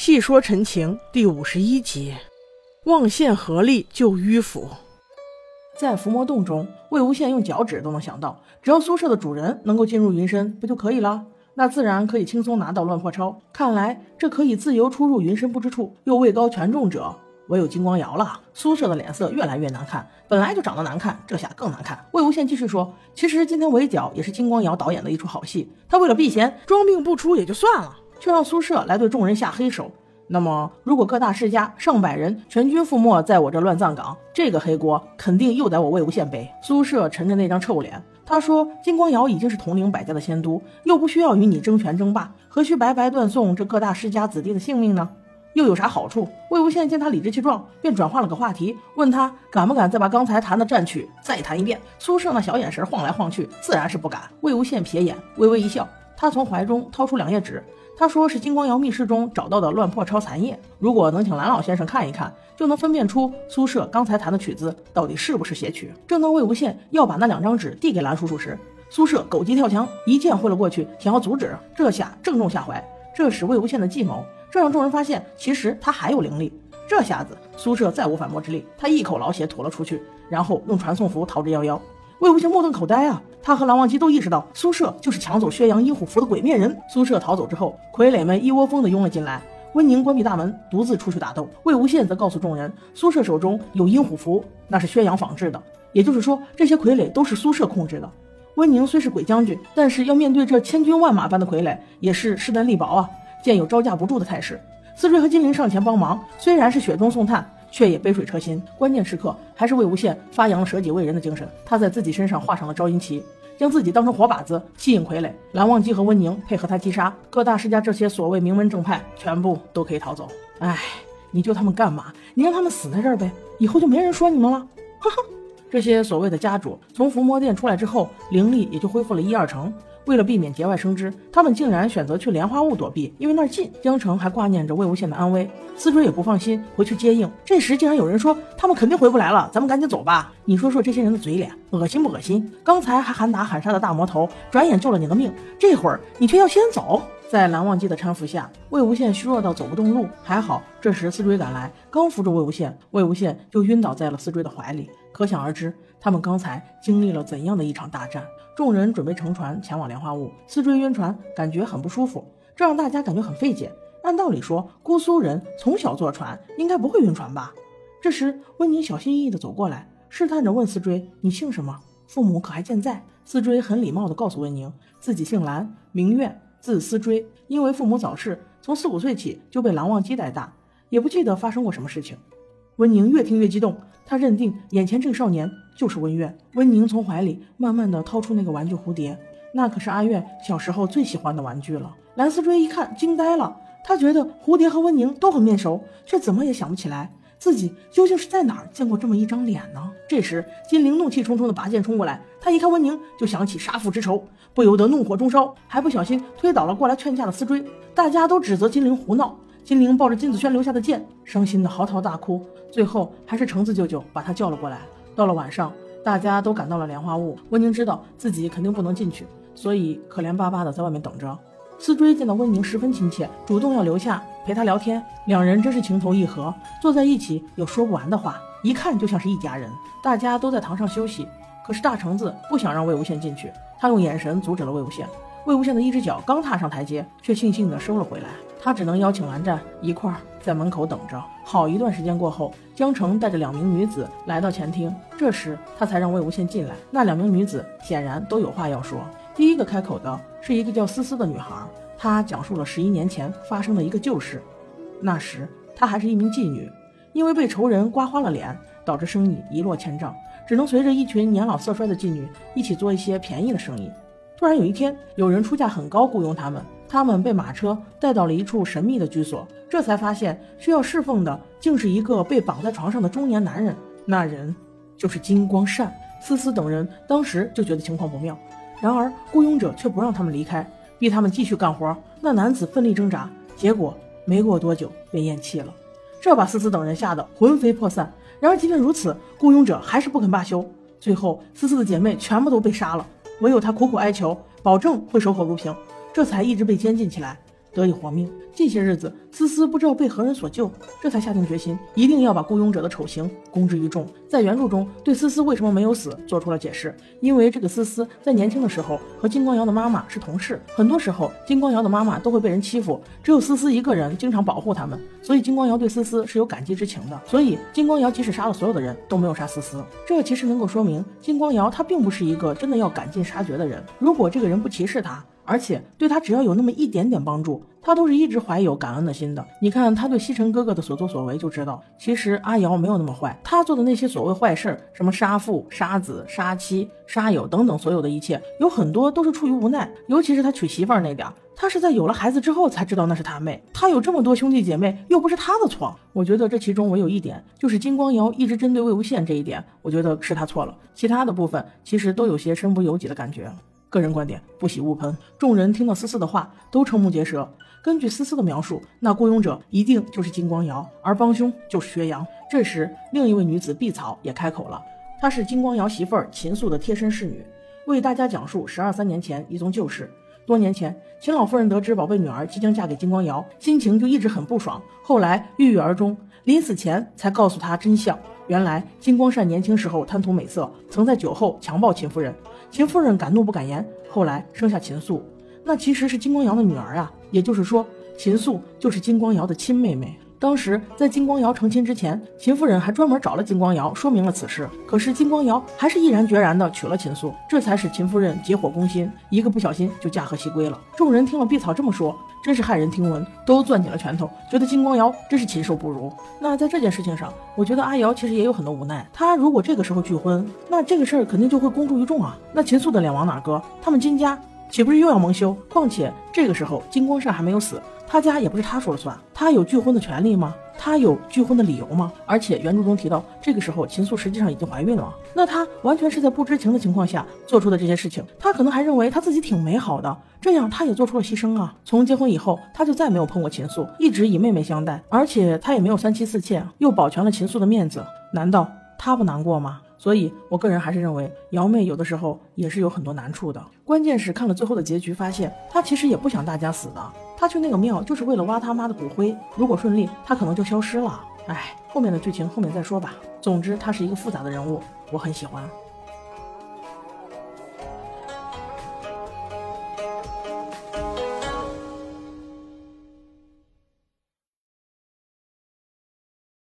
细说陈情第五十一集，望县合力救迂腐。在伏魔洞中，魏无羡用脚趾都能想到，只要宿舍的主人能够进入云深，不就可以了？那自然可以轻松拿到乱破钞。看来这可以自由出入云深不知处，又位高权重者，唯有金光瑶了。苏舍的脸色越来越难看，本来就长得难看，这下更难看。魏无羡继续说：“其实今天围剿也是金光瑶导演的一出好戏，他为了避嫌，装病不出也就算了。”却让苏舍来对众人下黑手。那么，如果各大世家上百人全军覆没在我这乱葬岗，这个黑锅肯定又得我魏无羡背。苏舍沉着那张臭脸，他说：“金光瑶已经是统领百家的仙都，又不需要与你争权争霸，何须白白断送这各大世家子弟的性命呢？又有啥好处？”魏无羡见他理直气壮，便转换了个话题，问他敢不敢再把刚才谈的战曲再弹一遍。苏舍那小眼神晃来晃去，自然是不敢。魏无羡瞥眼，微微一笑，他从怀中掏出两页纸。他说是金光瑶密室中找到的乱破抄残页，如果能请蓝老先生看一看，就能分辨出苏舍刚才弹的曲子到底是不是邪曲。正当魏无羡要把那两张纸递给蓝叔叔时，苏舍狗急跳墙，一剑挥了过去，想要阻止。这下正中下怀，这是魏无羡的计谋，这让众人发现其实他还有灵力。这下子苏舍再无反驳之力，他一口老血吐了出去，然后用传送符逃之夭夭。魏无羡目瞪口呆啊！他和蓝忘机都意识到苏舍就是抢走薛洋阴虎符的鬼面人。苏舍逃走之后，傀儡们一窝蜂的拥了进来。温宁关闭大门，独自出去打斗。魏无羡则告诉众人，苏舍手中有阴虎符，那是薛洋仿制的。也就是说，这些傀儡都是苏舍控制的。温宁虽是鬼将军，但是要面对这千军万马般的傀儡，也是势单力薄啊，见有招架不住的态势。思追和金陵上前帮忙，虽然是雪中送炭。却也杯水车薪，关键时刻还是魏无羡发扬了舍己为人的精神。他在自己身上画上了招阴旗，将自己当成活靶子，吸引傀儡。蓝忘机和温宁配合他击杀各大世家，这些所谓名门正派全部都可以逃走。哎，你救他们干嘛？你让他们死在这儿呗，以后就没人说你们了。哈哈，这些所谓的家主从伏魔殿出来之后，灵力也就恢复了一二成。为了避免节外生枝，他们竟然选择去莲花坞躲避，因为那儿近。江城还挂念着魏无羡的安危，思追也不放心回去接应。这时竟然有人说他们肯定回不来了，咱们赶紧走吧。你说说这些人的嘴脸，恶心不恶心？刚才还喊打喊杀的大魔头，转眼救了你的命，这会儿你却要先走。在蓝忘机的搀扶下，魏无羡虚弱到走不动路。还好这时思追赶来，刚扶住魏无羡，魏无羡就晕倒在了思追的怀里。可想而知，他们刚才经历了怎样的一场大战。众人准备乘船前往莲花坞，思追晕船，感觉很不舒服，这让大家感觉很费解。按道理说，姑苏人从小坐船，应该不会晕船吧？这时，温宁小心翼翼地走过来，试探着问思追：“你姓什么？父母可还健在？”思追很礼貌地告诉温宁，自己姓蓝，名苑，字思追。因为父母早逝，从四五岁起就被蓝忘机带大，也不记得发生过什么事情。温宁越听越激动。他认定眼前这个少年就是温苑。温宁从怀里慢慢的掏出那个玩具蝴蝶，那可是阿苑小时候最喜欢的玩具了。蓝思追一看惊呆了，他觉得蝴蝶和温宁都很面熟，却怎么也想不起来自己究竟是在哪儿见过这么一张脸呢？这时金陵怒气冲冲的拔剑冲过来，他一看温宁就想起杀父之仇，不由得怒火中烧，还不小心推倒了过来劝架的思追。大家都指责金陵胡闹。金陵抱着金子轩留下的剑，伤心的嚎啕大哭。最后还是橙子舅舅把他叫了过来。到了晚上，大家都赶到了莲花坞。温宁知道自己肯定不能进去，所以可怜巴巴的在外面等着。思追见到温宁十分亲切，主动要留下陪他聊天。两人真是情投意合，坐在一起有说不完的话，一看就像是一家人。大家都在堂上休息，可是大橙子不想让魏无羡进去，他用眼神阻止了魏无羡。魏无羡的一只脚刚踏上台阶，却悻悻地收了回来。他只能邀请蓝湛一块儿在门口等着。好一段时间过后，江澄带着两名女子来到前厅，这时他才让魏无羡进来。那两名女子显然都有话要说。第一个开口的是一个叫思思的女孩，她讲述了十一年前发生的一个旧事。那时她还是一名妓女，因为被仇人刮花了脸，导致生意一落千丈，只能随着一群年老色衰的妓女一起做一些便宜的生意。突然有一天，有人出价很高雇佣他们。他们被马车带到了一处神秘的居所，这才发现需要侍奉的竟是一个被绑在床上的中年男人。那人就是金光善。思思等人当时就觉得情况不妙，然而雇佣者却不让他们离开，逼他们继续干活。那男子奋力挣扎，结果没过多久便咽气了。这把思思等人吓得魂飞魄散。然而即便如此，雇佣者还是不肯罢休。最后，思思的姐妹全部都被杀了，唯有她苦苦哀求，保证会守口如瓶。这才一直被监禁起来。得以活命。近些日子，思思不知道被何人所救，这才下定决心，一定要把雇佣者的丑行公之于众。在原著中，对思思为什么没有死做出了解释，因为这个思思在年轻的时候和金光瑶的妈妈是同事，很多时候金光瑶的妈妈都会被人欺负，只有思思一个人经常保护他们，所以金光瑶对思思是有感激之情的。所以金光瑶即使杀了所有的人都没有杀思思，这其实能够说明金光瑶他并不是一个真的要赶尽杀绝的人。如果这个人不歧视他。而且对他只要有那么一点点帮助，他都是一直怀有感恩的心的。你看他对西城哥哥的所作所为，就知道其实阿瑶没有那么坏。他做的那些所谓坏事儿，什么杀父、杀子、杀妻、杀友等等，所有的一切，有很多都是出于无奈。尤其是他娶媳妇儿那点儿，他是在有了孩子之后才知道那是他妹。他有这么多兄弟姐妹，又不是他的错。我觉得这其中唯有一点，就是金光瑶一直针对魏无羡这一点，我觉得是他错了。其他的部分其实都有些身不由己的感觉。个人观点，不喜勿喷。众人听到思思的话，都瞠目结舌。根据思思的描述，那雇佣者一定就是金光瑶，而帮凶就是薛洋。这时，另一位女子碧草也开口了，她是金光瑶媳妇儿秦素的贴身侍女，为大家讲述十二三年前一宗旧事。多年前，秦老夫人得知宝贝女儿即将嫁给金光瑶，心情就一直很不爽。后来郁郁而终，临死前才告诉她真相。原来金光善年轻时候贪图美色，曾在酒后强暴秦夫人。秦夫人敢怒不敢言，后来生下秦素，那其实是金光瑶的女儿啊。也就是说，秦素就是金光瑶的亲妹妹。当时在金光瑶成亲之前，秦夫人还专门找了金光瑶说明了此事。可是金光瑶还是毅然决然的娶了秦素，这才使秦夫人急火攻心，一个不小心就驾鹤西归了。众人听了碧草这么说。真是骇人听闻，都攥紧了拳头，觉得金光瑶真是禽兽不如。那在这件事情上，我觉得阿瑶其实也有很多无奈。她如果这个时候拒婚，那这个事儿肯定就会公诸于众啊。那秦素的脸往哪搁？他们金家岂不是又要蒙羞？况且这个时候金光善还没有死。他家也不是他说了算，他有拒婚的权利吗？她有拒婚的理由吗？而且原著中提到，这个时候秦素实际上已经怀孕了，那她完全是在不知情的情况下做出的这些事情。她可能还认为他自己挺美好的，这样她也做出了牺牲啊。从结婚以后，她就再没有碰过秦素，一直以妹妹相待，而且她也没有三妻四妾，又保全了秦素的面子，难道他不难过吗？所以，我个人还是认为瑶妹有的时候也是有很多难处的。关键是看了最后的结局，发现她其实也不想大家死的。她去那个庙就是为了挖他妈的骨灰。如果顺利，她可能就消失了。哎，后面的剧情后面再说吧。总之，她是一个复杂的人物，我很喜欢。